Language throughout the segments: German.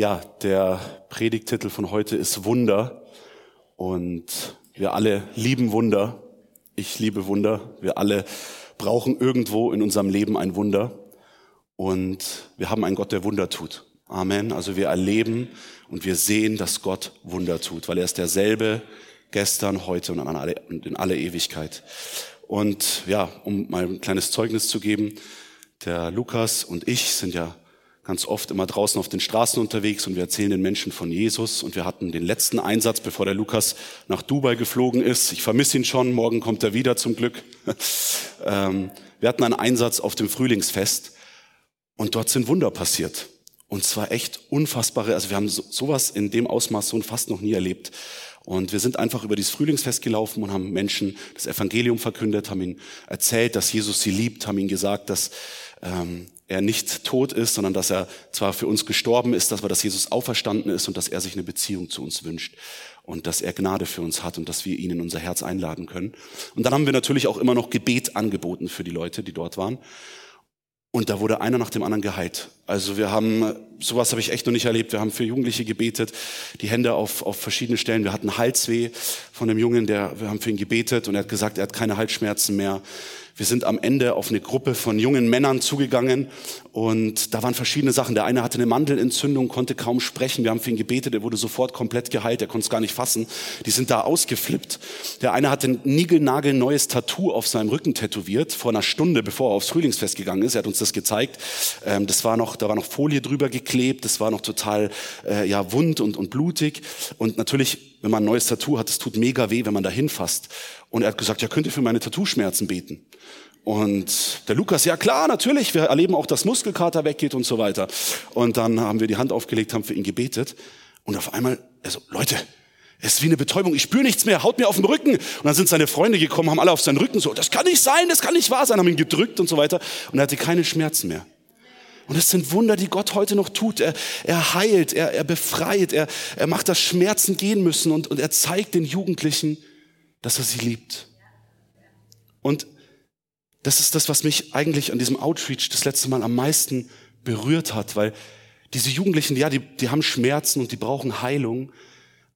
Ja, der Predigtitel von heute ist Wunder und wir alle lieben Wunder. Ich liebe Wunder. Wir alle brauchen irgendwo in unserem Leben ein Wunder und wir haben einen Gott, der Wunder tut. Amen. Also wir erleben und wir sehen, dass Gott Wunder tut, weil er ist derselbe gestern, heute und in alle Ewigkeit. Und ja, um mal ein kleines Zeugnis zu geben, der Lukas und ich sind ja ganz oft immer draußen auf den Straßen unterwegs und wir erzählen den Menschen von Jesus. Und wir hatten den letzten Einsatz, bevor der Lukas nach Dubai geflogen ist. Ich vermisse ihn schon, morgen kommt er wieder zum Glück. Ähm, wir hatten einen Einsatz auf dem Frühlingsfest und dort sind Wunder passiert. Und zwar echt unfassbare, also wir haben sowas in dem Ausmaß so fast noch nie erlebt. Und wir sind einfach über dieses Frühlingsfest gelaufen und haben Menschen das Evangelium verkündet, haben ihnen erzählt, dass Jesus sie liebt, haben ihnen gesagt, dass ähm, er nicht tot ist, sondern dass er zwar für uns gestorben ist, dass wir, dass Jesus auferstanden ist und dass er sich eine Beziehung zu uns wünscht und dass er Gnade für uns hat und dass wir ihn in unser Herz einladen können. Und dann haben wir natürlich auch immer noch Gebet angeboten für die Leute, die dort waren. Und da wurde einer nach dem anderen geheilt. Also wir haben, sowas habe ich echt noch nicht erlebt. Wir haben für Jugendliche gebetet, die Hände auf, auf verschiedene Stellen. Wir hatten Halsweh von dem Jungen, der, wir haben für ihn gebetet und er hat gesagt, er hat keine Halsschmerzen mehr. Wir sind am Ende auf eine Gruppe von jungen Männern zugegangen und da waren verschiedene Sachen. Der eine hatte eine Mandelentzündung, konnte kaum sprechen. Wir haben für ihn gebetet, er wurde sofort komplett geheilt, er konnte es gar nicht fassen. Die sind da ausgeflippt. Der eine hatte ein niegelnagelneues Tattoo auf seinem Rücken tätowiert, vor einer Stunde, bevor er aufs Frühlingsfest gegangen ist. Er hat uns das gezeigt. Ähm, das war noch, da war noch Folie drüber geklebt, das war noch total äh, ja, wund und, und blutig. Und natürlich, wenn man ein neues Tattoo hat, es tut mega weh, wenn man da hinfasst. Und er hat gesagt, ja, könnt ihr für meine Tattoo-Schmerzen beten? Und der Lukas, ja klar, natürlich, wir erleben auch, dass Muskelkater weggeht und so weiter. Und dann haben wir die Hand aufgelegt, haben für ihn gebetet. Und auf einmal, also Leute, es ist wie eine Betäubung, ich spüre nichts mehr, haut mir auf den Rücken. Und dann sind seine Freunde gekommen, haben alle auf seinen Rücken so, das kann nicht sein, das kann nicht wahr sein, haben ihn gedrückt und so weiter. Und er hatte keine Schmerzen mehr. Und es sind Wunder, die Gott heute noch tut. Er, er heilt, er, er befreit, er, er macht, dass Schmerzen gehen müssen und, und er zeigt den Jugendlichen, dass er sie liebt. Und das ist das, was mich eigentlich an diesem Outreach das letzte Mal am meisten berührt hat, weil diese Jugendlichen, ja, die, die haben Schmerzen und die brauchen Heilung.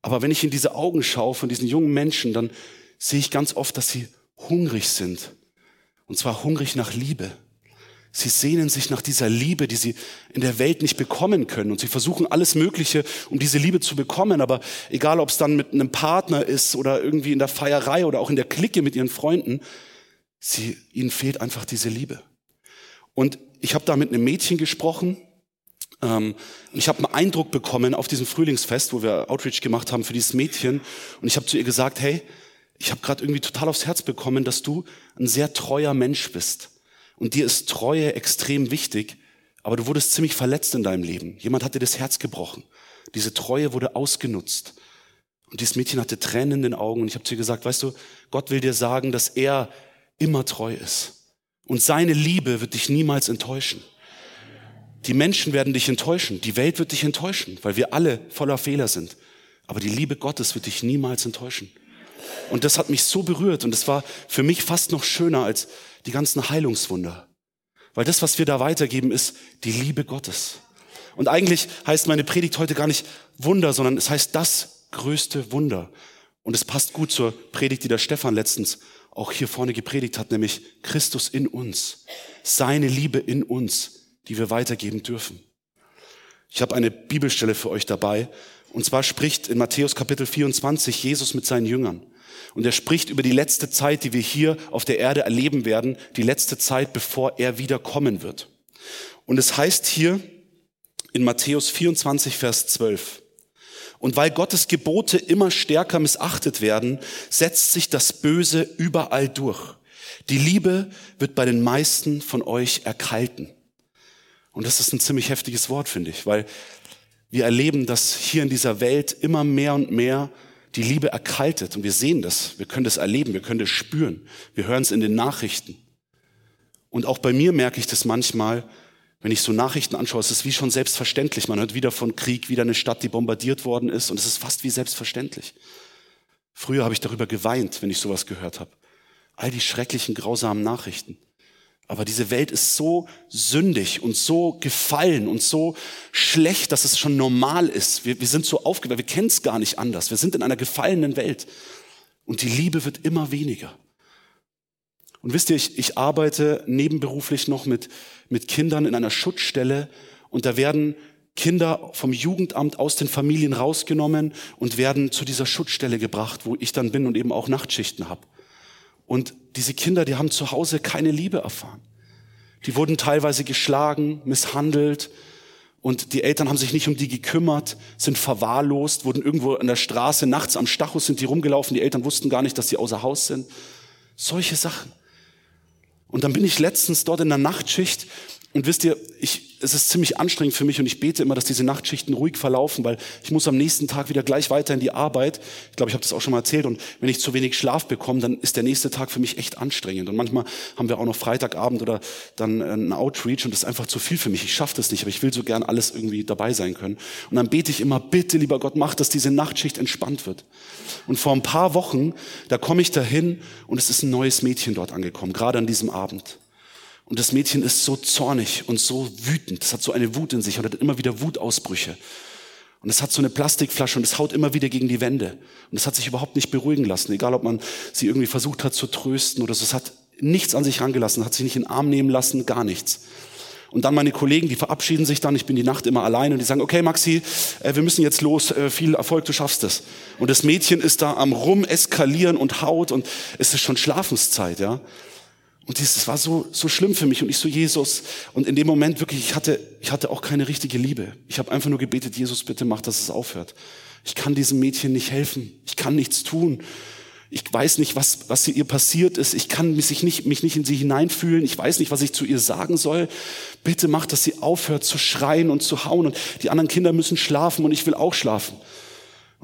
Aber wenn ich in diese Augen schaue von diesen jungen Menschen, dann sehe ich ganz oft, dass sie hungrig sind. Und zwar hungrig nach Liebe. Sie sehnen sich nach dieser Liebe, die sie in der Welt nicht bekommen können. Und sie versuchen alles Mögliche, um diese Liebe zu bekommen. Aber egal, ob es dann mit einem Partner ist oder irgendwie in der Feierei oder auch in der Clique mit ihren Freunden, sie, ihnen fehlt einfach diese Liebe. Und ich habe da mit einem Mädchen gesprochen. Ähm, ich habe einen Eindruck bekommen auf diesem Frühlingsfest, wo wir Outreach gemacht haben für dieses Mädchen. Und ich habe zu ihr gesagt, hey, ich habe gerade irgendwie total aufs Herz bekommen, dass du ein sehr treuer Mensch bist und dir ist Treue extrem wichtig, aber du wurdest ziemlich verletzt in deinem Leben. Jemand hat dir das Herz gebrochen. Diese Treue wurde ausgenutzt. Und dieses Mädchen hatte Tränen in den Augen und ich habe zu ihr gesagt, weißt du, Gott will dir sagen, dass er immer treu ist. Und seine Liebe wird dich niemals enttäuschen. Die Menschen werden dich enttäuschen, die Welt wird dich enttäuschen, weil wir alle voller Fehler sind. Aber die Liebe Gottes wird dich niemals enttäuschen. Und das hat mich so berührt und es war für mich fast noch schöner als die ganzen Heilungswunder. Weil das, was wir da weitergeben, ist die Liebe Gottes. Und eigentlich heißt meine Predigt heute gar nicht Wunder, sondern es heißt das größte Wunder. Und es passt gut zur Predigt, die der Stefan letztens auch hier vorne gepredigt hat, nämlich Christus in uns. Seine Liebe in uns, die wir weitergeben dürfen. Ich habe eine Bibelstelle für euch dabei. Und zwar spricht in Matthäus Kapitel 24 Jesus mit seinen Jüngern. Und er spricht über die letzte Zeit, die wir hier auf der Erde erleben werden, die letzte Zeit, bevor er wiederkommen wird. Und es heißt hier in Matthäus 24, Vers 12, und weil Gottes Gebote immer stärker missachtet werden, setzt sich das Böse überall durch. Die Liebe wird bei den meisten von euch erkalten. Und das ist ein ziemlich heftiges Wort, finde ich, weil wir erleben, dass hier in dieser Welt immer mehr und mehr die Liebe erkaltet. Und wir sehen das, wir können das erleben, wir können das spüren. Wir hören es in den Nachrichten. Und auch bei mir merke ich das manchmal, wenn ich so Nachrichten anschaue, es ist wie schon selbstverständlich. Man hört wieder von Krieg, wieder eine Stadt, die bombardiert worden ist. Und es ist fast wie selbstverständlich. Früher habe ich darüber geweint, wenn ich sowas gehört habe. All die schrecklichen, grausamen Nachrichten. Aber diese Welt ist so sündig und so gefallen und so schlecht, dass es schon normal ist. Wir, wir sind so aufgeweckt, wir kennen es gar nicht anders. Wir sind in einer gefallenen Welt. Und die Liebe wird immer weniger. Und wisst ihr, ich, ich arbeite nebenberuflich noch mit, mit Kindern in einer Schutzstelle und da werden Kinder vom Jugendamt aus den Familien rausgenommen und werden zu dieser Schutzstelle gebracht, wo ich dann bin und eben auch Nachtschichten habe. Und diese Kinder, die haben zu Hause keine Liebe erfahren. Die wurden teilweise geschlagen, misshandelt und die Eltern haben sich nicht um die gekümmert, sind verwahrlost, wurden irgendwo an der Straße nachts am Stachus sind die rumgelaufen, die Eltern wussten gar nicht, dass die außer Haus sind. Solche Sachen. Und dann bin ich letztens dort in der Nachtschicht und wisst ihr, ich, es ist ziemlich anstrengend für mich und ich bete immer, dass diese Nachtschichten ruhig verlaufen, weil ich muss am nächsten Tag wieder gleich weiter in die Arbeit. Ich glaube, ich habe das auch schon mal erzählt. Und wenn ich zu wenig Schlaf bekomme, dann ist der nächste Tag für mich echt anstrengend. Und manchmal haben wir auch noch Freitagabend oder dann äh, ein Outreach und das ist einfach zu viel für mich. Ich schaffe das nicht, aber ich will so gern alles irgendwie dabei sein können. Und dann bete ich immer, bitte, lieber Gott, mach, dass diese Nachtschicht entspannt wird. Und vor ein paar Wochen, da komme ich dahin und es ist ein neues Mädchen dort angekommen, gerade an diesem Abend. Und das Mädchen ist so zornig und so wütend. Es hat so eine Wut in sich und hat immer wieder Wutausbrüche. Und es hat so eine Plastikflasche und es haut immer wieder gegen die Wände. Und es hat sich überhaupt nicht beruhigen lassen, egal ob man sie irgendwie versucht hat zu trösten oder so. Es hat nichts an sich rangelassen, hat sich nicht in den Arm nehmen lassen, gar nichts. Und dann meine Kollegen, die verabschieden sich dann, ich bin die Nacht immer allein und die sagen, okay Maxi, äh, wir müssen jetzt los, äh, viel Erfolg, du schaffst es. Und das Mädchen ist da am rum eskalieren und haut und es ist schon Schlafenszeit, ja. Und das war so, so schlimm für mich und ich so, Jesus. Und in dem Moment wirklich, ich hatte, ich hatte auch keine richtige Liebe. Ich habe einfach nur gebetet, Jesus, bitte mach, dass es aufhört. Ich kann diesem Mädchen nicht helfen. Ich kann nichts tun. Ich weiß nicht, was, was ihr passiert ist. Ich kann mich nicht, mich nicht in sie hineinfühlen. Ich weiß nicht, was ich zu ihr sagen soll. Bitte mach, dass sie aufhört zu schreien und zu hauen. Und die anderen Kinder müssen schlafen und ich will auch schlafen.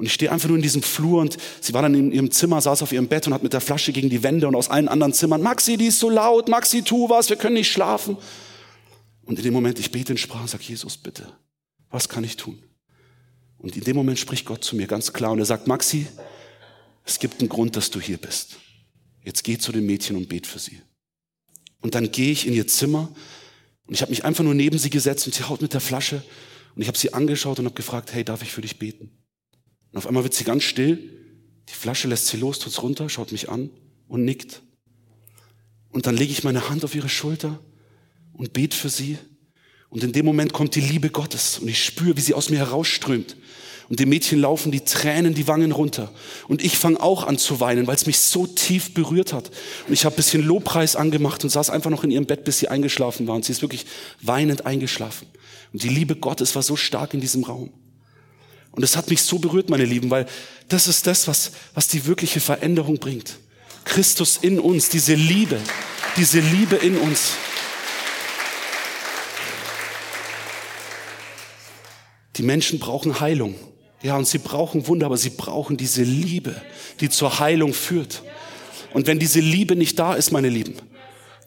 Und ich stehe einfach nur in diesem Flur und sie war dann in ihrem Zimmer, saß auf ihrem Bett und hat mit der Flasche gegen die Wände und aus allen anderen Zimmern, Maxi, die ist so laut, Maxi, tu was, wir können nicht schlafen. Und in dem Moment, ich bete in Sprache und sage, Jesus, bitte, was kann ich tun? Und in dem Moment spricht Gott zu mir ganz klar und er sagt, Maxi, es gibt einen Grund, dass du hier bist. Jetzt geh zu dem Mädchen und bet für sie. Und dann gehe ich in ihr Zimmer und ich habe mich einfach nur neben sie gesetzt und sie haut mit der Flasche und ich habe sie angeschaut und habe gefragt, hey, darf ich für dich beten? Und auf einmal wird sie ganz still, die Flasche lässt sie los, tut's runter, schaut mich an und nickt. Und dann lege ich meine Hand auf ihre Schulter und bete für sie. Und in dem Moment kommt die Liebe Gottes und ich spüre, wie sie aus mir herausströmt. Und dem Mädchen laufen die Tränen die Wangen runter. Und ich fange auch an zu weinen, weil es mich so tief berührt hat. Und ich habe bisschen Lobpreis angemacht und saß einfach noch in ihrem Bett, bis sie eingeschlafen war. Und sie ist wirklich weinend eingeschlafen. Und die Liebe Gottes war so stark in diesem Raum. Und es hat mich so berührt, meine Lieben, weil das ist das, was, was die wirkliche Veränderung bringt. Christus in uns, diese Liebe, diese Liebe in uns. Die Menschen brauchen Heilung. Ja, und sie brauchen Wunder, aber sie brauchen diese Liebe, die zur Heilung führt. Und wenn diese Liebe nicht da ist, meine Lieben,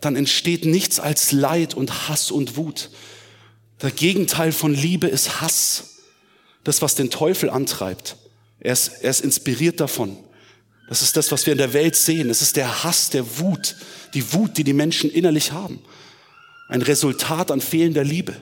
dann entsteht nichts als Leid und Hass und Wut. Der Gegenteil von Liebe ist Hass das, was den Teufel antreibt. Er ist, er ist inspiriert davon. Das ist das, was wir in der Welt sehen. Es ist der Hass, der Wut, die Wut, die die Menschen innerlich haben. Ein Resultat an fehlender Liebe.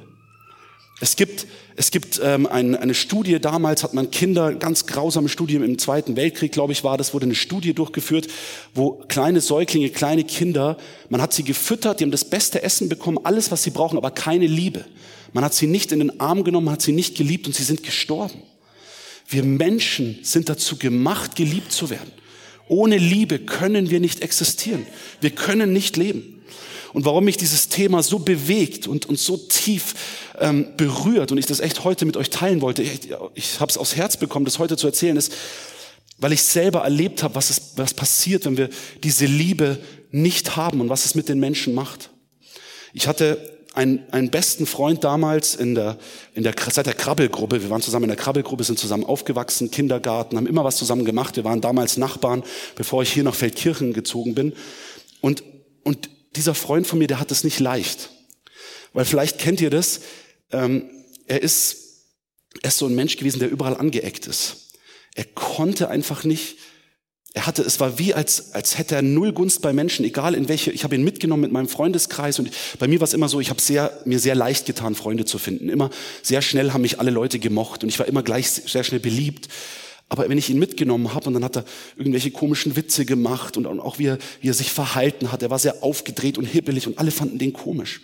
Es gibt, es gibt ähm, ein, eine Studie, damals hat man Kinder, ganz grausame Studie im Zweiten Weltkrieg, glaube ich, war das, wurde eine Studie durchgeführt, wo kleine Säuglinge, kleine Kinder, man hat sie gefüttert, die haben das beste Essen bekommen, alles, was sie brauchen, aber keine Liebe. Man hat sie nicht in den Arm genommen, hat sie nicht geliebt und sie sind gestorben. Wir Menschen sind dazu gemacht, geliebt zu werden. Ohne Liebe können wir nicht existieren. Wir können nicht leben. Und warum mich dieses Thema so bewegt und, und so tief ähm, berührt und ich das echt heute mit euch teilen wollte, ich, ich habe es aufs Herz bekommen, das heute zu erzählen, ist, weil ich selber erlebt habe, was, was passiert, wenn wir diese Liebe nicht haben und was es mit den Menschen macht. Ich hatte einen, einen besten Freund damals in der, in der, seit der Krabbelgruppe. Wir waren zusammen in der Krabbelgruppe, sind zusammen aufgewachsen, Kindergarten, haben immer was zusammen gemacht. Wir waren damals Nachbarn, bevor ich hier nach Feldkirchen gezogen bin. Und, und dieser Freund von mir, der hat es nicht leicht. Weil vielleicht kennt ihr das, ähm, er, ist, er ist so ein Mensch gewesen, der überall angeeckt ist. Er konnte einfach nicht Er hatte, es war wie, als, als hätte er null Gunst bei Menschen, egal in welche, ich habe ihn mitgenommen mit meinem Freundeskreis und bei mir war es immer so, ich habe sehr, mir sehr leicht getan, Freunde zu finden. Immer sehr schnell haben mich alle Leute gemocht und ich war immer gleich sehr schnell beliebt. Aber wenn ich ihn mitgenommen habe und dann hat er irgendwelche komischen Witze gemacht und auch wie er, wie er sich verhalten hat, er war sehr aufgedreht und hibbelig und alle fanden den komisch.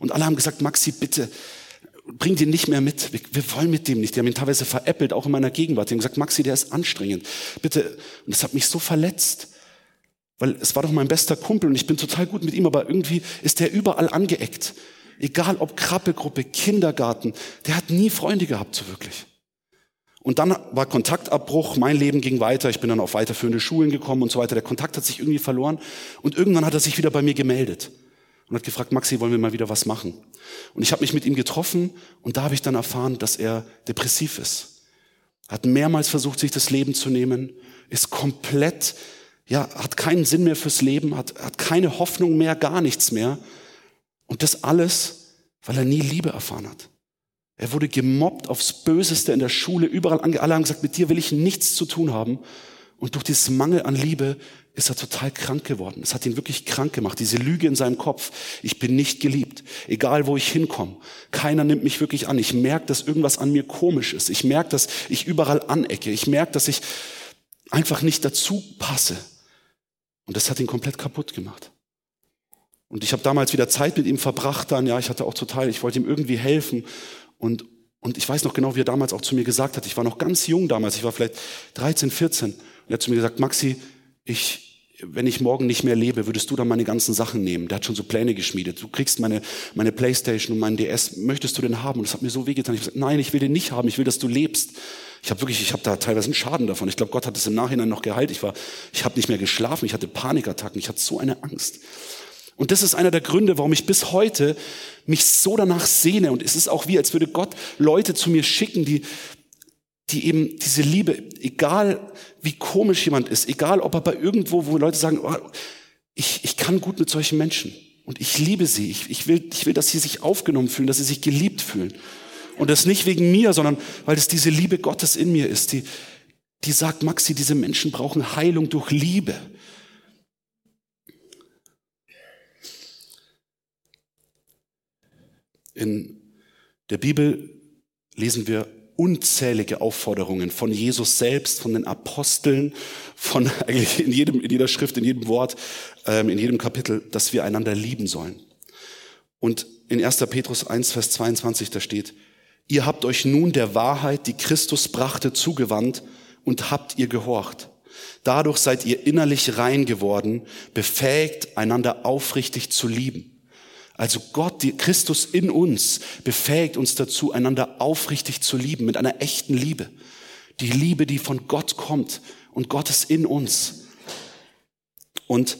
Und alle haben gesagt, Maxi, bitte, bring den nicht mehr mit. Wir, wir, wollen mit dem nicht. Die haben ihn teilweise veräppelt, auch in meiner Gegenwart. Die haben gesagt, Maxi, der ist anstrengend. Bitte. Und das hat mich so verletzt. Weil es war doch mein bester Kumpel und ich bin total gut mit ihm, aber irgendwie ist der überall angeeckt. Egal ob Krabbelgruppe, Kindergarten, der hat nie Freunde gehabt, so wirklich. Und dann war Kontaktabbruch, mein Leben ging weiter, ich bin dann auf weiterführende Schulen gekommen und so weiter. Der Kontakt hat sich irgendwie verloren und irgendwann hat er sich wieder bei mir gemeldet und hat gefragt, Maxi, wollen wir mal wieder was machen? Und ich habe mich mit ihm getroffen und da habe ich dann erfahren, dass er depressiv ist. Hat mehrmals versucht, sich das Leben zu nehmen, ist komplett, ja, hat keinen Sinn mehr fürs Leben, hat, hat keine Hoffnung mehr, gar nichts mehr. Und das alles, weil er nie Liebe erfahren hat. Er wurde gemobbt aufs Böseste in der Schule, überall ange alle haben gesagt, mit dir will ich nichts zu tun haben. Und durch dieses Mangel an Liebe ist er total krank geworden. Es hat ihn wirklich krank gemacht. Diese Lüge in seinem Kopf. Ich bin nicht geliebt. Egal wo ich hinkomme. Keiner nimmt mich wirklich an. Ich merke, dass irgendwas an mir komisch ist. Ich merke, dass ich überall anecke. Ich merke, dass ich einfach nicht dazu passe. Und das hat ihn komplett kaputt gemacht. Und ich habe damals wieder Zeit mit ihm verbracht dann. Ja, ich hatte auch total, ich wollte ihm irgendwie helfen. Und, und ich weiß noch genau, wie er damals auch zu mir gesagt hat. Ich war noch ganz jung damals. Ich war vielleicht 13, 14. Und er hat zu mir gesagt, Maxi, ich, wenn ich morgen nicht mehr lebe, würdest du dann meine ganzen Sachen nehmen? Der hat schon so Pläne geschmiedet. Du kriegst meine, meine Playstation und meinen DS. Möchtest du den haben? Und das hat mir so wehgetan. Ich habe gesagt, nein, ich will den nicht haben. Ich will, dass du lebst. Ich habe wirklich, ich habe da teilweise einen Schaden davon. Ich glaube, Gott hat es im Nachhinein noch geheilt. Ich war, ich habe nicht mehr geschlafen. Ich hatte Panikattacken. Ich hatte so eine Angst. Und das ist einer der Gründe, warum ich bis heute mich so danach sehne. Und es ist auch wie, als würde Gott Leute zu mir schicken, die, die eben diese Liebe, egal wie komisch jemand ist, egal ob er bei irgendwo, wo Leute sagen, oh, ich, ich kann gut mit solchen Menschen und ich liebe sie, ich, ich, will, ich will, dass sie sich aufgenommen fühlen, dass sie sich geliebt fühlen. Und das nicht wegen mir, sondern weil es diese Liebe Gottes in mir ist, die, die sagt, Maxi, diese Menschen brauchen Heilung durch Liebe. In der Bibel lesen wir unzählige Aufforderungen von Jesus selbst, von den Aposteln, von eigentlich in jedem, in jeder Schrift, in jedem Wort, ähm, in jedem Kapitel, dass wir einander lieben sollen. Und in 1. Petrus 1, Vers 22, da steht, ihr habt euch nun der Wahrheit, die Christus brachte, zugewandt und habt ihr gehorcht. Dadurch seid ihr innerlich rein geworden, befähigt, einander aufrichtig zu lieben. Also Gott, die Christus in uns, befähigt uns dazu, einander aufrichtig zu lieben, mit einer echten Liebe. Die Liebe, die von Gott kommt und Gott ist in uns. Und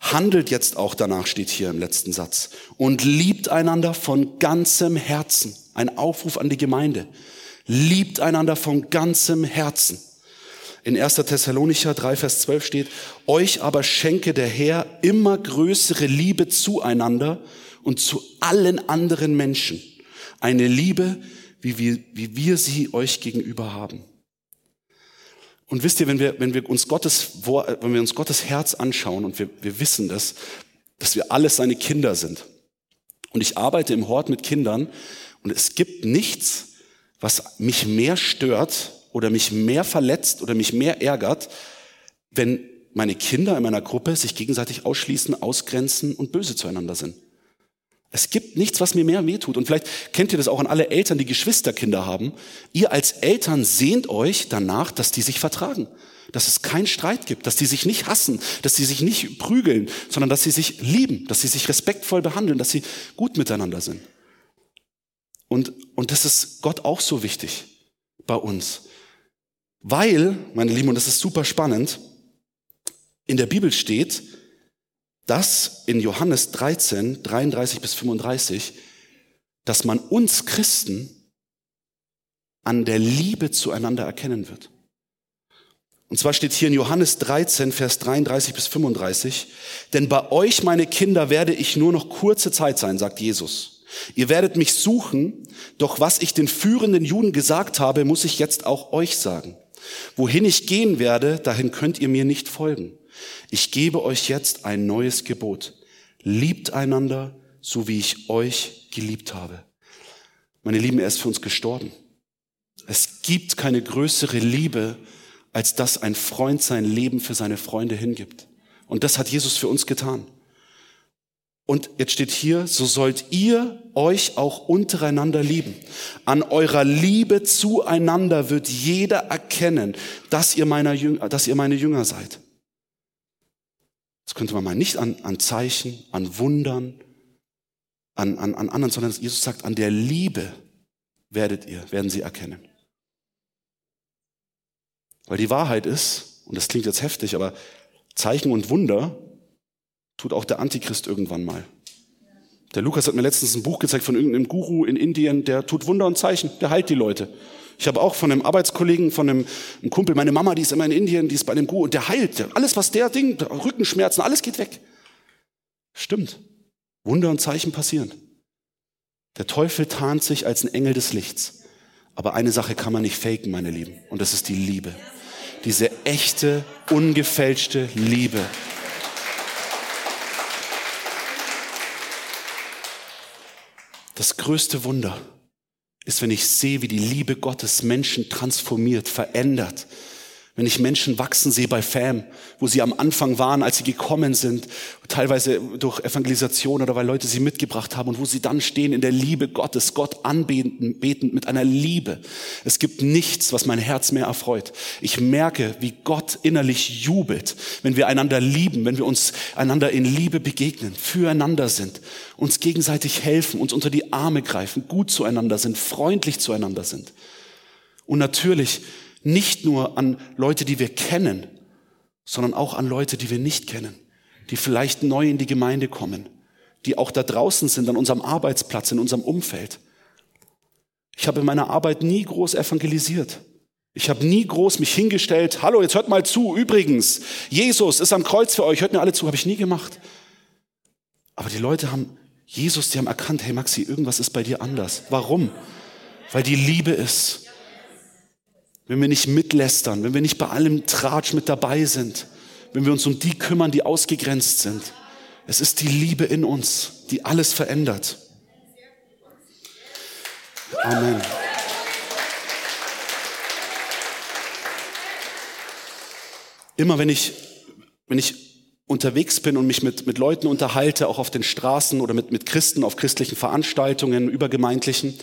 handelt jetzt auch danach, steht hier im letzten Satz. Und liebt einander von ganzem Herzen. Ein Aufruf an die Gemeinde. Liebt einander von ganzem Herzen. In 1. Thessalonicher 3, Vers 12 steht, euch aber schenke der Herr immer größere Liebe zueinander und zu allen anderen Menschen. Eine Liebe, wie wir, wie wir sie euch gegenüber haben. Und wisst ihr, wenn wir, wenn wir uns Gottes, wenn wir uns Gottes Herz anschauen und wir, wir wissen das, dass wir alles seine Kinder sind. Und ich arbeite im Hort mit Kindern und es gibt nichts, was mich mehr stört oder mich mehr verletzt oder mich mehr ärgert, wenn meine Kinder in meiner Gruppe sich gegenseitig ausschließen, ausgrenzen und böse zueinander sind. Es gibt nichts, was mir mehr wehtut. Und vielleicht kennt ihr das auch an alle Eltern, die Geschwisterkinder haben. Ihr als Eltern sehnt euch danach, dass die sich vertragen. Dass es keinen Streit gibt, dass die sich nicht hassen, dass sie sich nicht prügeln, sondern dass sie sich lieben, dass sie sich respektvoll behandeln, dass sie gut miteinander sind. Und, und das ist Gott auch so wichtig bei uns. Weil, meine Lieben, und das ist super spannend, in der Bibel steht, dass in Johannes 13, 33 bis 35, dass man uns Christen an der Liebe zueinander erkennen wird. Und zwar steht hier in Johannes 13, Vers 33 bis 35, denn bei euch, meine Kinder, werde ich nur noch kurze Zeit sein, sagt Jesus. Ihr werdet mich suchen, doch was ich den führenden Juden gesagt habe, muss ich jetzt auch euch sagen. Wohin ich gehen werde, dahin könnt ihr mir nicht folgen. Ich gebe euch jetzt ein neues Gebot. Liebt einander, so wie ich euch geliebt habe. Meine Lieben, er ist für uns gestorben. Es gibt keine größere Liebe, als dass ein Freund sein Leben für seine Freunde hingibt. Und das hat Jesus für uns getan. Und jetzt steht hier, so sollt ihr euch auch untereinander lieben. An eurer Liebe zueinander wird jeder erkennen, dass ihr, meiner Jünger, dass ihr meine Jünger seid. Das könnte man mal nicht an, an Zeichen, an Wundern, an, an, an anderen, sondern Jesus sagt, an der Liebe werdet ihr, werden sie erkennen. Weil die Wahrheit ist, und das klingt jetzt heftig, aber Zeichen und Wunder tut auch der Antichrist irgendwann mal. Der Lukas hat mir letztens ein Buch gezeigt von irgendeinem Guru in Indien, der tut Wunder und Zeichen, der heilt die Leute. Ich habe auch von einem Arbeitskollegen, von einem, einem, Kumpel, meine Mama, die ist immer in Indien, die ist bei einem Guru und der heilt. Alles, was der Ding, Rückenschmerzen, alles geht weg. Stimmt. Wunder und Zeichen passieren. Der Teufel tarnt sich als ein Engel des Lichts. Aber eine Sache kann man nicht faken, meine Lieben, und das ist die Liebe. Diese echte, ungefälschte Liebe. Das größte Wunder ist, wenn ich sehe, wie die Liebe Gottes Menschen transformiert, verändert, wenn ich Menschen wachsen sehe bei FAM, wo sie am Anfang waren, als sie gekommen sind, teilweise durch Evangelisation oder weil Leute sie mitgebracht haben und wo sie dann stehen in der Liebe Gottes, Gott anbetend betend mit einer Liebe. Es gibt nichts, was mein Herz mehr erfreut. Ich merke, wie Gott innerlich jubelt, wenn wir einander lieben, wenn wir uns einander in Liebe begegnen, füreinander sind, uns gegenseitig helfen, uns unter die Arme greifen, gut zueinander sind, freundlich zueinander sind. Und natürlich nicht nur an Leute, die wir kennen, sondern auch an Leute, die wir nicht kennen, die vielleicht neu in die Gemeinde kommen, die auch da draußen sind, an unserem Arbeitsplatz, in unserem Umfeld. Ich habe in meiner Arbeit nie groß evangelisiert. Ich habe nie groß mich hingestellt, hallo, jetzt hört mal zu, übrigens, Jesus ist am Kreuz für euch, hört mir alle zu, habe ich nie gemacht. Aber die Leute haben, Jesus, die haben erkannt, hey Maxi, irgendwas ist bei dir anders. Warum? Weil die Liebe ist wenn wir nicht mitlästern, wenn wir nicht bei allem Tratsch mit dabei sind, wenn wir uns um die kümmern, die ausgegrenzt sind. Es ist die Liebe in uns, die alles verändert. Amen. Immer wenn ich, wenn ich unterwegs bin und mich mit, mit Leuten unterhalte, auch auf den Straßen oder mit, mit Christen auf christlichen Veranstaltungen, übergemeindlichen,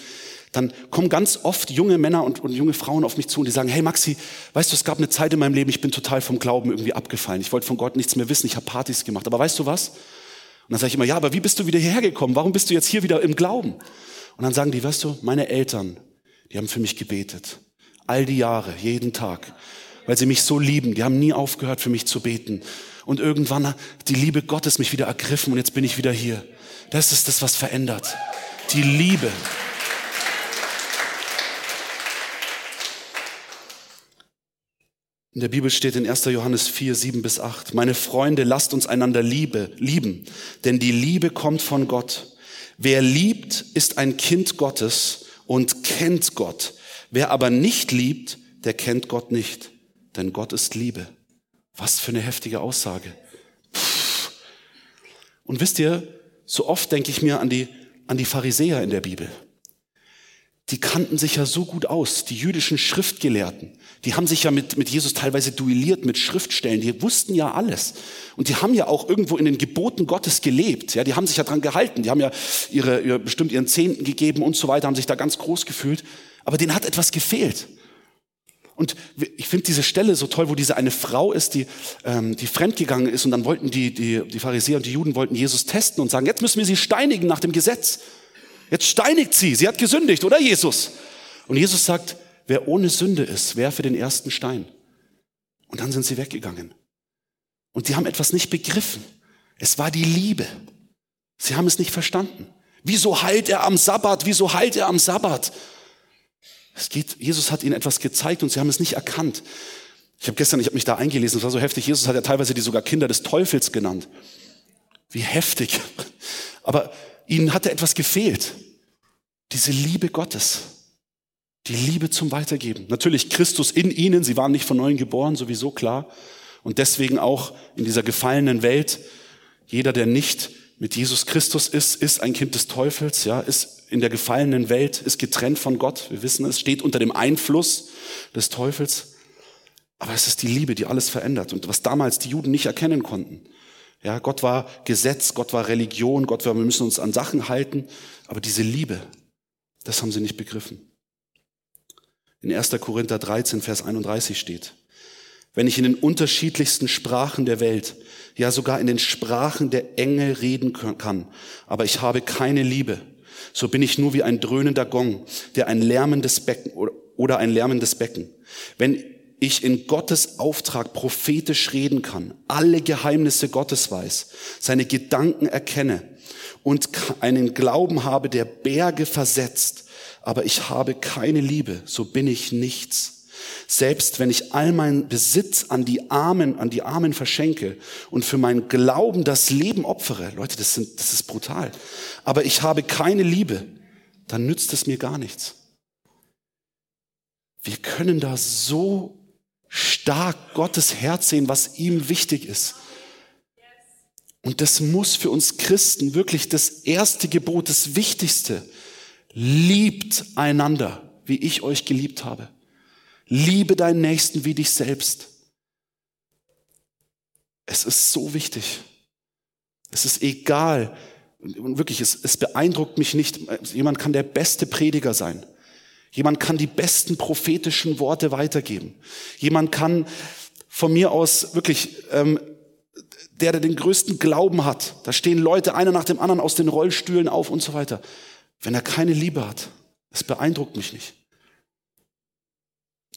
dann kommen ganz oft junge Männer und, und, junge Frauen auf mich zu und die sagen, hey Maxi, weißt du, es gab eine Zeit in meinem Leben, ich bin total vom Glauben irgendwie abgefallen. Ich wollte von Gott nichts mehr wissen, ich habe Partys gemacht. Aber weißt du was? Und dann sage ich immer, ja, aber wie bist du wieder hierher gekommen? Warum bist du jetzt hier wieder im Glauben? Und dann sagen die, weißt du, meine Eltern, die haben für mich gebetet. All die Jahre, jeden Tag. Weil sie mich so lieben. Die haben nie aufgehört, für mich zu beten. Und irgendwann hat die Liebe Gottes mich wieder ergriffen und jetzt bin ich wieder hier. Das ist das, was verändert. Die Liebe. In der Bibel steht in 1. Johannes 4, 7 bis 8, meine Freunde, lasst uns einander liebe, lieben, denn die Liebe kommt von Gott. Wer liebt, ist ein Kind Gottes und kennt Gott. Wer aber nicht liebt, der kennt Gott nicht, denn Gott ist Liebe. Was für eine heftige Aussage. Pff. Und wisst ihr, so oft denke ich mir an die, an die Pharisäer in der Bibel die kannten sich ja so gut aus, die jüdischen Schriftgelehrten. Die haben sich ja mit, mit Jesus teilweise duelliert mit Schriftstellen. Die wussten ja alles. Und die haben ja auch irgendwo in den Geboten Gottes gelebt. Ja, die haben sich ja dran gehalten. Die haben ja ihre, ihre, bestimmt ihren Zehnten gegeben und so weiter, haben sich da ganz groß gefühlt. Aber denen hat etwas gefehlt. Und ich finde diese Stelle so toll, wo diese eine Frau ist, die, ähm, die fremdgegangen ist und dann wollten die, die, die Pharisäer und die Juden wollten Jesus testen und sagen, jetzt müssen wir sie steinigen nach dem Gesetz. Jetzt steinigt sie. Sie hat gesündigt, oder Jesus? Und Jesus sagt, wer ohne Sünde ist, werfe den ersten Stein. Und dann sind sie weggegangen. Und sie haben etwas nicht begriffen. Es war die Liebe. Sie haben es nicht verstanden. Wieso heilt er am Sabbat? Wieso heilt er am Sabbat? Es geht, Jesus hat ihnen etwas gezeigt und sie haben es nicht erkannt. Ich habe gestern, ich habe mich da eingelesen, es war so heftig. Jesus hat ja teilweise die sogar Kinder des Teufels genannt. Wie heftig. Aber ihnen hatte etwas gefehlt. Diese Liebe Gottes. Die Liebe zum Weitergeben. Natürlich Christus in ihnen, sie waren nicht von neuem geboren, sowieso klar. Und deswegen auch in dieser gefallenen Welt, jeder, der nicht mit Jesus Christus ist, ist ein Kind des Teufels, ja, ist in der gefallenen Welt, ist getrennt von Gott. Wir wissen es, steht unter dem Einfluss des Teufels. Aber es ist die Liebe, die alles verändert und was damals die Juden nicht erkennen konnten. Ja, Gott war Gesetz, Gott war Religion, Gott war, wir müssen uns an Sachen halten. Aber diese Liebe, das haben sie nicht begriffen. In 1. Korinther 13, Vers 31 steht, wenn ich in den unterschiedlichsten Sprachen der Welt, ja sogar in den Sprachen der Engel reden kann, aber ich habe keine Liebe, so bin ich nur wie ein dröhnender Gong, der ein lärmendes Becken oder ein lärmendes Becken. Wenn ich in Gottes Auftrag prophetisch reden kann, alle Geheimnisse Gottes weiß, seine Gedanken erkenne und einen Glauben habe, der Berge versetzt, aber ich habe keine Liebe, so bin ich nichts. Selbst wenn ich all meinen Besitz an die Armen, an die Armen verschenke und für meinen Glauben das Leben opfere, Leute, das, sind, das ist brutal. Aber ich habe keine Liebe, dann nützt es mir gar nichts. Wir können da so stark Gottes Herz sehen, was ihm wichtig ist. Und das muss für uns Christen wirklich das erste Gebot, das Wichtigste. Liebt einander, wie ich euch geliebt habe. Liebe deinen Nächsten wie dich selbst. Es ist so wichtig. Es ist egal. Und wirklich, es, es beeindruckt mich nicht. Jemand kann der beste Prediger sein. Jemand kann die besten prophetischen Worte weitergeben. Jemand kann von mir aus wirklich, ähm, der, der den größten Glauben hat, da stehen Leute einer nach dem anderen aus den Rollstühlen auf und so weiter. Wenn er keine Liebe hat, es beeindruckt mich nicht.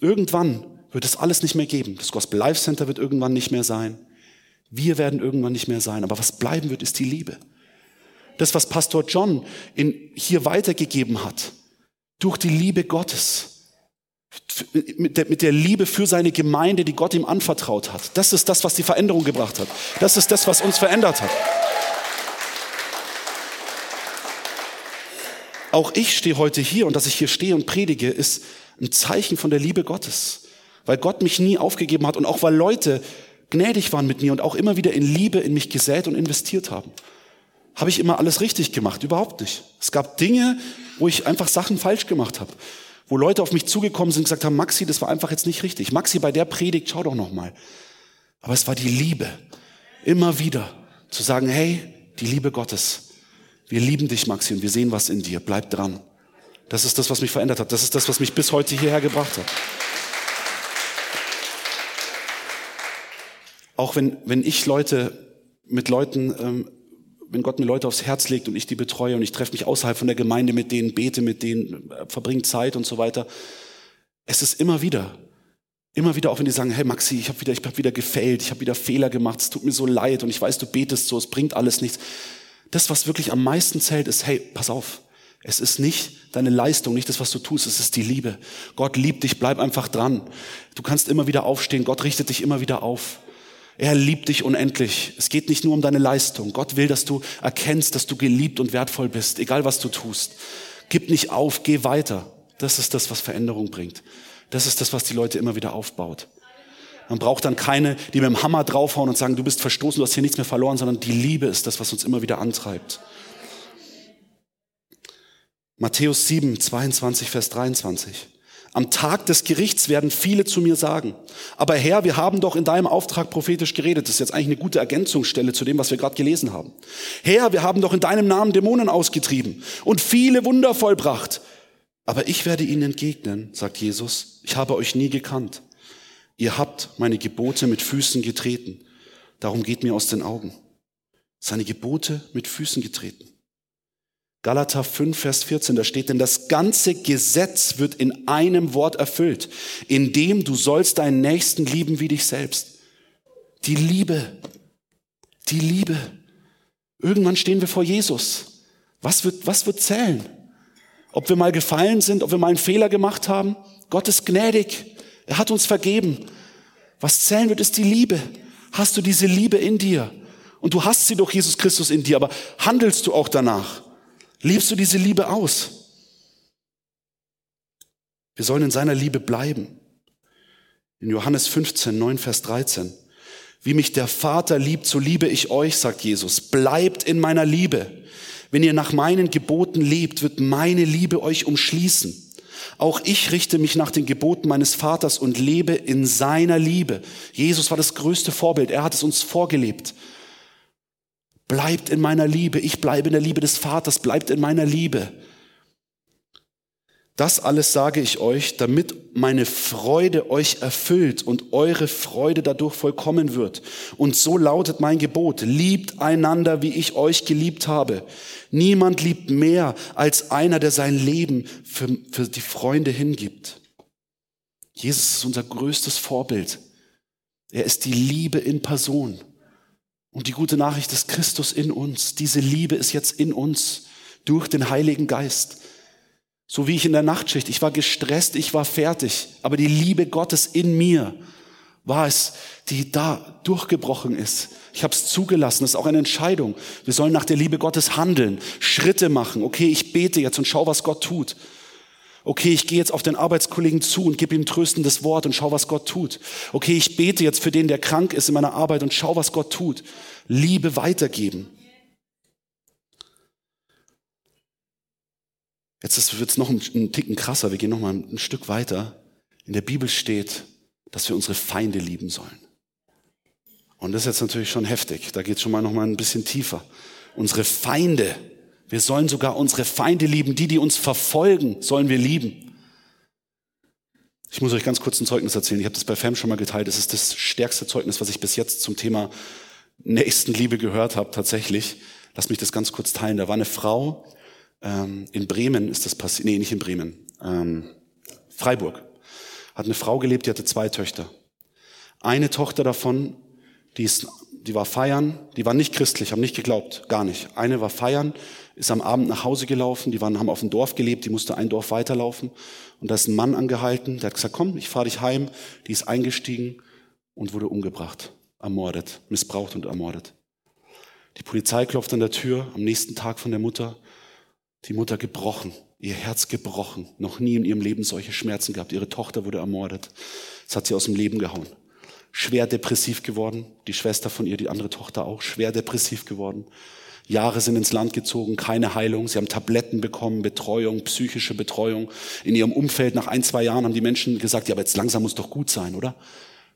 Irgendwann wird es alles nicht mehr geben. Das Gospel Life Center wird irgendwann nicht mehr sein. Wir werden irgendwann nicht mehr sein. Aber was bleiben wird, ist die Liebe. Das, was Pastor John in, hier weitergegeben hat, durch die Liebe Gottes, mit der, Liebe für seine Gemeinde, die Gott ihm anvertraut hat. Das ist das, was die Veränderung gebracht hat. Das ist das, was uns verändert hat. Auch ich stehe heute hier und dass ich hier stehe und predige, ist ein Zeichen von der Liebe Gottes. Weil Gott mich nie aufgegeben hat und auch weil Leute gnädig waren mit mir und auch immer wieder in Liebe in mich gesät und investiert haben. Habe ich immer alles richtig gemacht? Überhaupt nicht. Es gab Dinge, wo ich einfach Sachen falsch gemacht habe. Wo Leute auf mich zugekommen sind und gesagt haben, Maxi, das war einfach jetzt nicht richtig. Maxi, bei der Predigt, schau doch noch mal. Aber es war die Liebe. Immer wieder zu sagen, hey, die Liebe Gottes. Wir lieben dich, Maxi, und wir sehen was in dir. Bleib dran. Das ist das, was mich verändert hat. Das ist das, was mich bis heute hierher gebracht hat. Auch wenn, wenn ich Leute mit Leuten, ähm, wenn Gott mir Leute aufs Herz legt und ich die betreue und ich treffe mich außerhalb von der Gemeinde mit denen, bete mit denen, äh, verbringe Zeit und so weiter. Es ist immer wieder, immer wieder, auch wenn die sagen, hey Maxi, ich habe wieder, ich wieder gefailt, ich habe wieder Fehler gemacht, es tut mir so leid und ich weiß, du betest so, es bringt alles nichts. Das, was wirklich am meisten zählt, ist, hey, pass auf, es ist nicht deine Leistung, nicht das, was du tust, es ist die Liebe. Gott liebt dich, bleib einfach dran. Du kannst immer wieder aufstehen, Gott richtet dich immer wieder auf. Er liebt dich unendlich. Es geht nicht nur um deine Leistung. Gott will, dass du erkennst, dass du geliebt und wertvoll bist, egal was du tust. Gib nicht auf, geh weiter. Das ist das, was Veränderung bringt. Das ist das, was die Leute immer wieder aufbaut. Man braucht dann keine, die mit dem Hammer draufhauen und sagen, du bist verstoßen, du hast hier nichts mehr verloren, sondern die Liebe ist das, was uns immer wieder antreibt. Matthäus 7, 22, Vers 23. Am Tag des Gerichts werden viele zu mir sagen, aber Herr, wir haben doch in deinem Auftrag prophetisch geredet. Das ist jetzt eigentlich eine gute Ergänzungsstelle zu dem, was wir gerade gelesen haben. Herr, wir haben doch in deinem Namen Dämonen ausgetrieben und viele Wunder vollbracht. Aber ich werde ihnen entgegnen, sagt Jesus, ich habe euch nie gekannt. Ihr habt meine Gebote mit Füßen getreten. Darum geht mir aus den Augen. Seine Gebote mit Füßen getreten. Galater 5, Vers 14, da steht, denn das ganze Gesetz wird in einem Wort erfüllt, in dem du sollst deinen Nächsten lieben wie dich selbst. Die Liebe, die Liebe. Irgendwann stehen wir vor Jesus. Was wird, was wird zählen? Ob wir mal gefallen sind, ob wir mal einen Fehler gemacht haben? Gott ist gnädig. Er hat uns vergeben. Was zählen wird, ist die Liebe. Hast du diese Liebe in dir? Und du hast sie durch Jesus Christus in dir, aber handelst du auch danach? Lebst du diese Liebe aus? Wir sollen in seiner Liebe bleiben. In Johannes 15, 9, Vers 13. Wie mich der Vater liebt, so liebe ich euch, sagt Jesus. Bleibt in meiner Liebe. Wenn ihr nach meinen Geboten lebt, wird meine Liebe euch umschließen. Auch ich richte mich nach den Geboten meines Vaters und lebe in seiner Liebe. Jesus war das größte Vorbild. Er hat es uns vorgelebt. Bleibt in meiner Liebe. Ich bleibe in der Liebe des Vaters. Bleibt in meiner Liebe. Das alles sage ich euch, damit meine Freude euch erfüllt und eure Freude dadurch vollkommen wird. Und so lautet mein Gebot, liebt einander, wie ich euch geliebt habe. Niemand liebt mehr als einer, der sein Leben für, für die Freunde hingibt. Jesus ist unser größtes Vorbild. Er ist die Liebe in Person. Und die gute Nachricht ist Christus in uns. Diese Liebe ist jetzt in uns durch den Heiligen Geist. So wie ich in der Nachtschicht, ich war gestresst, ich war fertig, aber die Liebe Gottes in mir war es, die da durchgebrochen ist. Ich habe es zugelassen, das ist auch eine Entscheidung. Wir sollen nach der Liebe Gottes handeln, Schritte machen. Okay, ich bete jetzt und schau, was Gott tut. Okay, ich gehe jetzt auf den Arbeitskollegen zu und gebe ihm tröstendes Wort und schau, was Gott tut. Okay, ich bete jetzt für den, der krank ist in meiner Arbeit und schau, was Gott tut. Liebe weitergeben. Jetzt wird es noch einen Ticken krasser. Wir gehen noch mal ein Stück weiter. In der Bibel steht, dass wir unsere Feinde lieben sollen. Und das ist jetzt natürlich schon heftig. Da geht es schon mal noch mal ein bisschen tiefer. Unsere Feinde. Wir sollen sogar unsere Feinde lieben. Die, die uns verfolgen, sollen wir lieben. Ich muss euch ganz kurz ein Zeugnis erzählen. Ich habe das bei FAM schon mal geteilt. Es ist das stärkste Zeugnis, was ich bis jetzt zum Thema Nächstenliebe gehört habe, tatsächlich. Lass mich das ganz kurz teilen. Da war eine Frau, ähm, in Bremen ist das passiert, nee, nicht in Bremen, ähm, Freiburg. Hat eine Frau gelebt, die hatte zwei Töchter. Eine Tochter davon, die, ist, die war feiern, die war nicht christlich, haben nicht geglaubt, gar nicht. Eine war feiern, ist am Abend nach Hause gelaufen, die waren, haben auf dem Dorf gelebt, die musste ein Dorf weiterlaufen. Und da ist ein Mann angehalten, der hat gesagt, komm, ich fahre dich heim. Die ist eingestiegen und wurde umgebracht, ermordet, missbraucht und ermordet. Die Polizei klopft an der Tür am nächsten Tag von der Mutter die Mutter gebrochen, ihr Herz gebrochen, noch nie in ihrem Leben solche Schmerzen gehabt. Ihre Tochter wurde ermordet. Das hat sie aus dem Leben gehauen. Schwer depressiv geworden, die Schwester von ihr, die andere Tochter auch, schwer depressiv geworden. Jahre sind ins Land gezogen, keine Heilung. Sie haben Tabletten bekommen, Betreuung, psychische Betreuung. In ihrem Umfeld nach ein, zwei Jahren haben die Menschen gesagt, ja, aber jetzt langsam muss doch gut sein, oder?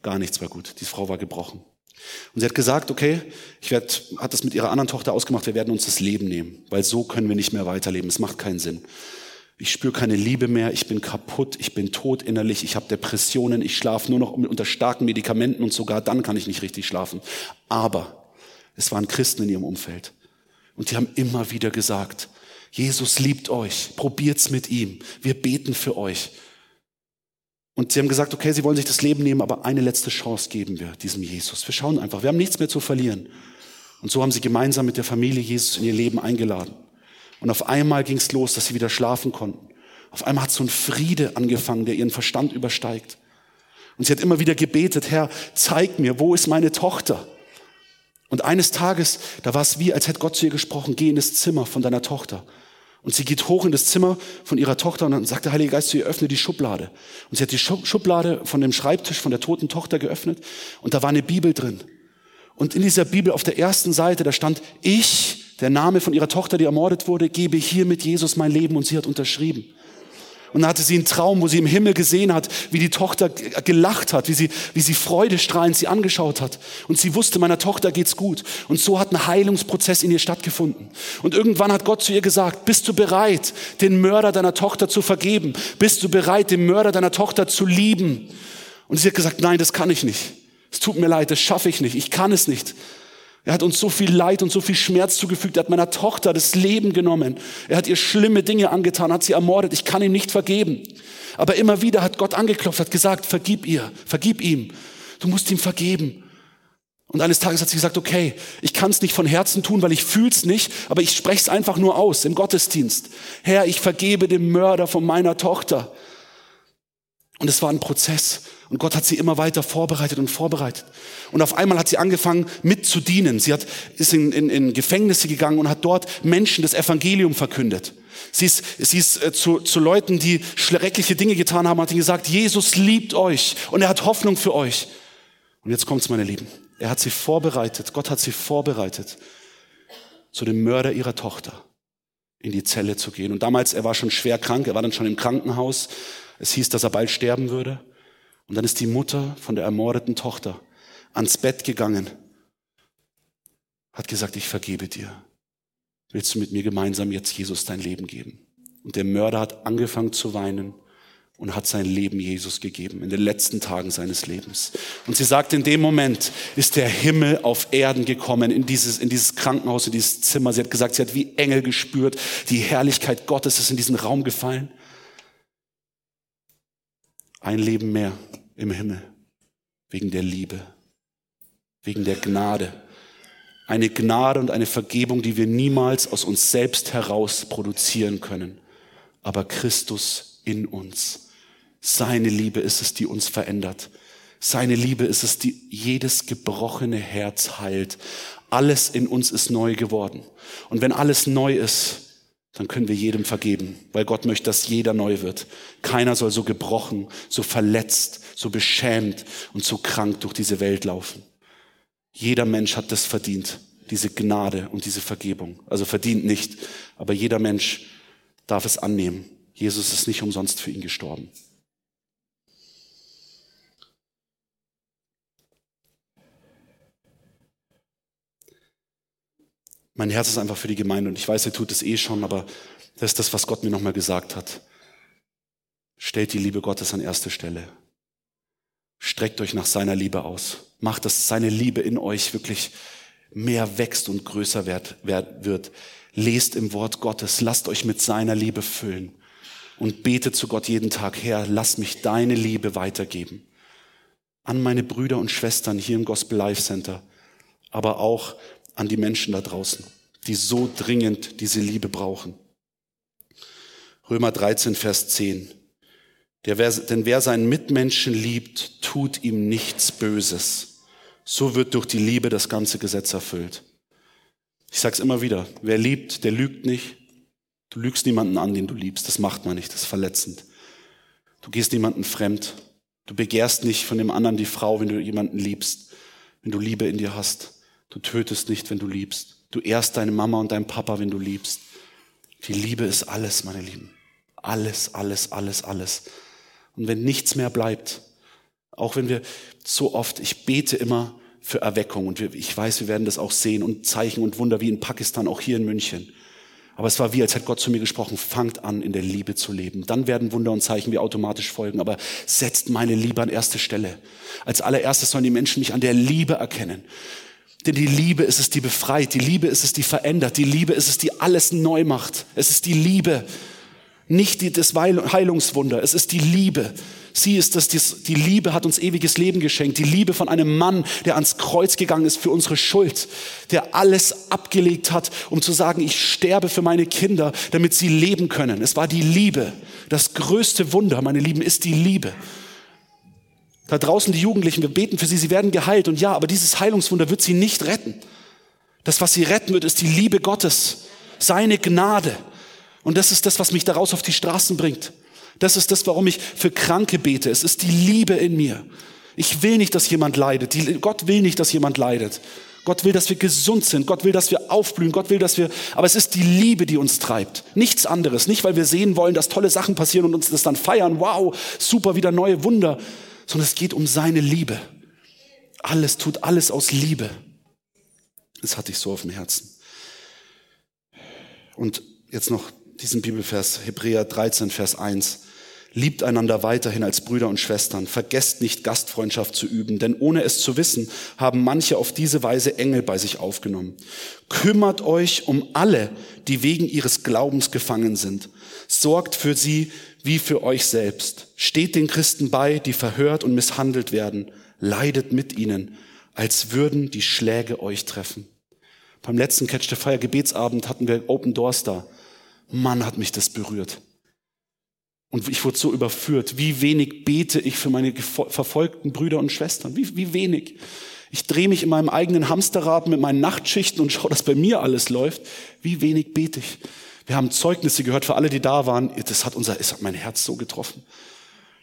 Gar nichts war gut. Die Frau war gebrochen. Und sie hat gesagt, okay, ich werd, hat das mit ihrer anderen Tochter ausgemacht, wir werden uns das Leben nehmen, weil so können wir nicht mehr weiterleben. Es macht keinen Sinn. Ich spüre keine Liebe mehr, ich bin kaputt, ich bin tot innerlich, ich habe Depressionen, ich schlafe nur noch unter starken Medikamenten und sogar dann kann ich nicht richtig schlafen. Aber es waren Christen in ihrem Umfeld und die haben immer wieder gesagt, Jesus liebt euch, probiert's mit ihm, wir beten für euch. Und sie haben gesagt, okay, sie wollen sich das Leben nehmen, aber eine letzte Chance geben wir diesem Jesus. Wir schauen einfach, wir haben nichts mehr zu verlieren. Und so haben sie gemeinsam mit der Familie Jesus in ihr Leben eingeladen. Und auf einmal ging es los, dass sie wieder schlafen konnten. Auf einmal hat so ein Friede angefangen, der ihren Verstand übersteigt. Und sie hat immer wieder gebetet, Herr, zeig mir, wo ist meine Tochter? Und eines Tages, da war es wie, als hätte Gott zu ihr gesprochen, geh in das Zimmer von deiner Tochter. Und sie geht hoch in das Zimmer von ihrer Tochter und dann sagt der Heilige Geist zu ihr, öffne die Schublade. Und sie hat die Schublade von dem Schreibtisch von der toten Tochter geöffnet und da war eine Bibel drin. Und in dieser Bibel auf der ersten Seite, da stand, ich, der Name von ihrer Tochter, die ermordet wurde, gebe hier mit Jesus mein Leben und sie hat unterschrieben. Und dann hatte sie einen Traum, wo sie im Himmel gesehen hat, wie die Tochter gelacht hat, wie sie, wie sie freudestrahlend sie angeschaut hat. Und sie wusste, meiner Tochter geht's gut. Und so hat ein Heilungsprozess in ihr stattgefunden. Und irgendwann hat Gott zu ihr gesagt, bist du bereit, den Mörder deiner Tochter zu vergeben? Bist du bereit, den Mörder deiner Tochter zu lieben? Und sie hat gesagt, nein, das kann ich nicht. Es tut mir leid, das schaffe ich nicht. Ich kann es nicht. Er hat uns so viel Leid und so viel Schmerz zugefügt. Er hat meiner Tochter das Leben genommen. Er hat ihr schlimme Dinge angetan, hat sie ermordet. Ich kann ihm nicht vergeben. Aber immer wieder hat Gott angeklopft, hat gesagt, vergib ihr, vergib ihm. Du musst ihm vergeben. Und eines Tages hat sie gesagt, okay, ich kann es nicht von Herzen tun, weil ich fühl's nicht, aber ich spreche es einfach nur aus im Gottesdienst. Herr, ich vergebe dem Mörder von meiner Tochter. Und es war ein Prozess. Und Gott hat sie immer weiter vorbereitet und vorbereitet. Und auf einmal hat sie angefangen mitzudienen. Sie hat, ist in, in, in Gefängnisse gegangen und hat dort Menschen das Evangelium verkündet. Sie ist, sie ist äh, zu, zu Leuten, die schreckliche Dinge getan haben, hat ihnen gesagt, Jesus liebt euch und er hat Hoffnung für euch. Und jetzt kommt's, meine Lieben. Er hat sie vorbereitet. Gott hat sie vorbereitet, zu dem Mörder ihrer Tochter in die Zelle zu gehen. Und damals, er war schon schwer krank, er war dann schon im Krankenhaus. Es hieß, dass er bald sterben würde. Und dann ist die Mutter von der ermordeten Tochter ans Bett gegangen, hat gesagt, ich vergebe dir. Willst du mit mir gemeinsam jetzt Jesus dein Leben geben? Und der Mörder hat angefangen zu weinen und hat sein Leben Jesus gegeben in den letzten Tagen seines Lebens. Und sie sagt, in dem Moment ist der Himmel auf Erden gekommen, in dieses, in dieses Krankenhaus, in dieses Zimmer. Sie hat gesagt, sie hat wie Engel gespürt, die Herrlichkeit Gottes ist in diesen Raum gefallen. Ein Leben mehr im Himmel, wegen der Liebe, wegen der Gnade. Eine Gnade und eine Vergebung, die wir niemals aus uns selbst heraus produzieren können. Aber Christus in uns seine Liebe ist es, die uns verändert. Seine Liebe ist es, die jedes gebrochene Herz heilt. Alles in uns ist neu geworden. Und wenn alles neu ist, dann können wir jedem vergeben, weil Gott möchte, dass jeder neu wird. Keiner soll so gebrochen, so verletzt, so beschämt und so krank durch diese Welt laufen. Jeder Mensch hat das verdient, diese Gnade und diese Vergebung. Also verdient nicht, aber jeder Mensch darf es annehmen. Jesus ist nicht umsonst für ihn gestorben. Mein Herz ist einfach für die Gemeinde und ich weiß, ihr tut es eh schon, aber das ist das, was Gott mir nochmal gesagt hat. Stellt die Liebe Gottes an erste Stelle. Streckt euch nach seiner Liebe aus. Macht, dass seine Liebe in euch wirklich mehr wächst und größer wird. Lest im Wort Gottes. Lasst euch mit seiner Liebe füllen. Und betet zu Gott jeden Tag, Herr, lass mich deine Liebe weitergeben. An meine Brüder und Schwestern hier im Gospel Life Center, aber auch an die Menschen da draußen, die so dringend diese Liebe brauchen. Römer 13, Vers 10. Der, wer, denn wer seinen Mitmenschen liebt, tut ihm nichts Böses. So wird durch die Liebe das ganze Gesetz erfüllt. Ich sage es immer wieder, wer liebt, der lügt nicht. Du lügst niemanden an, den du liebst. Das macht man nicht, das ist verletzend. Du gehst niemanden fremd. Du begehrst nicht von dem anderen die Frau, wenn du jemanden liebst, wenn du Liebe in dir hast. Du tötest nicht, wenn du liebst. Du ehrst deine Mama und deinen Papa, wenn du liebst. Die Liebe ist alles, meine Lieben. Alles, alles, alles, alles. Und wenn nichts mehr bleibt, auch wenn wir so oft, ich bete immer für Erweckung und ich weiß, wir werden das auch sehen und Zeichen und Wunder wie in Pakistan, auch hier in München. Aber es war wie, als hätte Gott zu mir gesprochen, fangt an, in der Liebe zu leben. Dann werden Wunder und Zeichen wie automatisch folgen, aber setzt meine Liebe an erste Stelle. Als allererstes sollen die Menschen mich an der Liebe erkennen. Denn die Liebe ist es, die befreit. Die Liebe ist es, die verändert. Die Liebe ist es, die alles neu macht. Es ist die Liebe. Nicht die, das Heilungswunder. Es ist die Liebe. Sie ist das, die Liebe hat uns ewiges Leben geschenkt. Die Liebe von einem Mann, der ans Kreuz gegangen ist für unsere Schuld. Der alles abgelegt hat, um zu sagen, ich sterbe für meine Kinder, damit sie leben können. Es war die Liebe. Das größte Wunder, meine Lieben, ist die Liebe. Da draußen die Jugendlichen, wir beten für sie, sie werden geheilt. Und ja, aber dieses Heilungswunder wird sie nicht retten. Das, was sie retten wird, ist die Liebe Gottes, seine Gnade. Und das ist das, was mich daraus auf die Straßen bringt. Das ist das, warum ich für Kranke bete. Es ist die Liebe in mir. Ich will nicht, dass jemand leidet. Die, Gott will nicht, dass jemand leidet. Gott will, dass wir gesund sind. Gott will, dass wir aufblühen. Gott will, dass wir, aber es ist die Liebe, die uns treibt. Nichts anderes. Nicht, weil wir sehen wollen, dass tolle Sachen passieren und uns das dann feiern. Wow, super, wieder neue Wunder sondern es geht um seine Liebe. Alles tut alles aus Liebe. Das hatte ich so auf dem Herzen. Und jetzt noch diesen Bibelvers, Hebräer 13, Vers 1. Liebt einander weiterhin als Brüder und Schwestern. Vergesst nicht, Gastfreundschaft zu üben, denn ohne es zu wissen, haben manche auf diese Weise Engel bei sich aufgenommen. Kümmert euch um alle, die wegen ihres Glaubens gefangen sind. Sorgt für sie wie für euch selbst. Steht den Christen bei, die verhört und misshandelt werden. Leidet mit ihnen, als würden die Schläge euch treffen. Beim letzten Catch the Fire Gebetsabend hatten wir Open Doors da. Mann, hat mich das berührt. Und ich wurde so überführt. Wie wenig bete ich für meine verfolgten Brüder und Schwestern? Wie, wie wenig? Ich drehe mich in meinem eigenen Hamsterrad mit meinen Nachtschichten und schaue, dass bei mir alles läuft. Wie wenig bete ich? Wir haben Zeugnisse gehört für alle, die da waren. Das hat unser, es hat mein Herz so getroffen.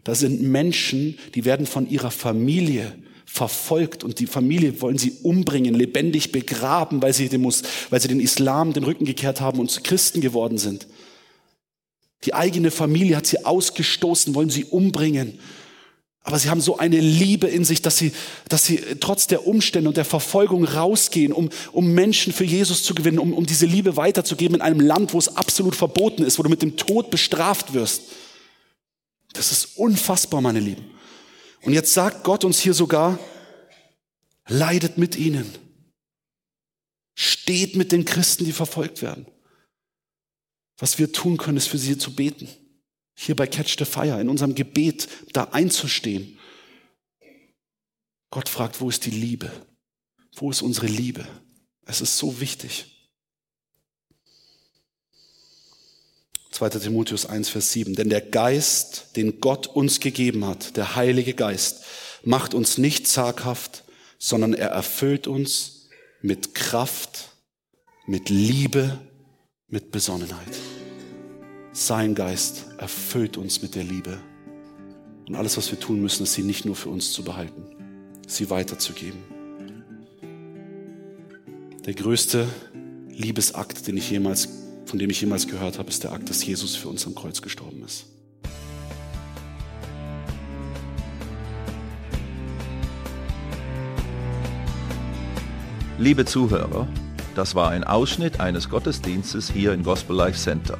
Da sind Menschen, die werden von ihrer Familie verfolgt und die Familie wollen sie umbringen, lebendig begraben, weil sie, den, weil sie den Islam den Rücken gekehrt haben und zu Christen geworden sind. Die eigene Familie hat sie ausgestoßen, wollen sie umbringen. Aber sie haben so eine Liebe in sich, dass sie, dass sie trotz der Umstände und der Verfolgung rausgehen, um, um Menschen für Jesus zu gewinnen, um, um diese Liebe weiterzugeben in einem Land, wo es absolut verboten ist, wo du mit dem Tod bestraft wirst. Das ist unfassbar, meine Lieben. Und jetzt sagt Gott uns hier sogar, leidet mit ihnen. Steht mit den Christen, die verfolgt werden. Was wir tun können, ist für sie zu beten hier bei Catch the Fire, in unserem Gebet da einzustehen. Gott fragt, wo ist die Liebe? Wo ist unsere Liebe? Es ist so wichtig. 2. Timotheus 1, Vers 7. Denn der Geist, den Gott uns gegeben hat, der Heilige Geist, macht uns nicht zaghaft, sondern er erfüllt uns mit Kraft, mit Liebe, mit Besonnenheit. Sein Geist erfüllt uns mit der Liebe. Und alles, was wir tun müssen, ist sie nicht nur für uns zu behalten, sie weiterzugeben. Der größte Liebesakt, den ich jemals, von dem ich jemals gehört habe, ist der Akt, dass Jesus für uns am Kreuz gestorben ist. Liebe Zuhörer, das war ein Ausschnitt eines Gottesdienstes hier im Gospel Life Center.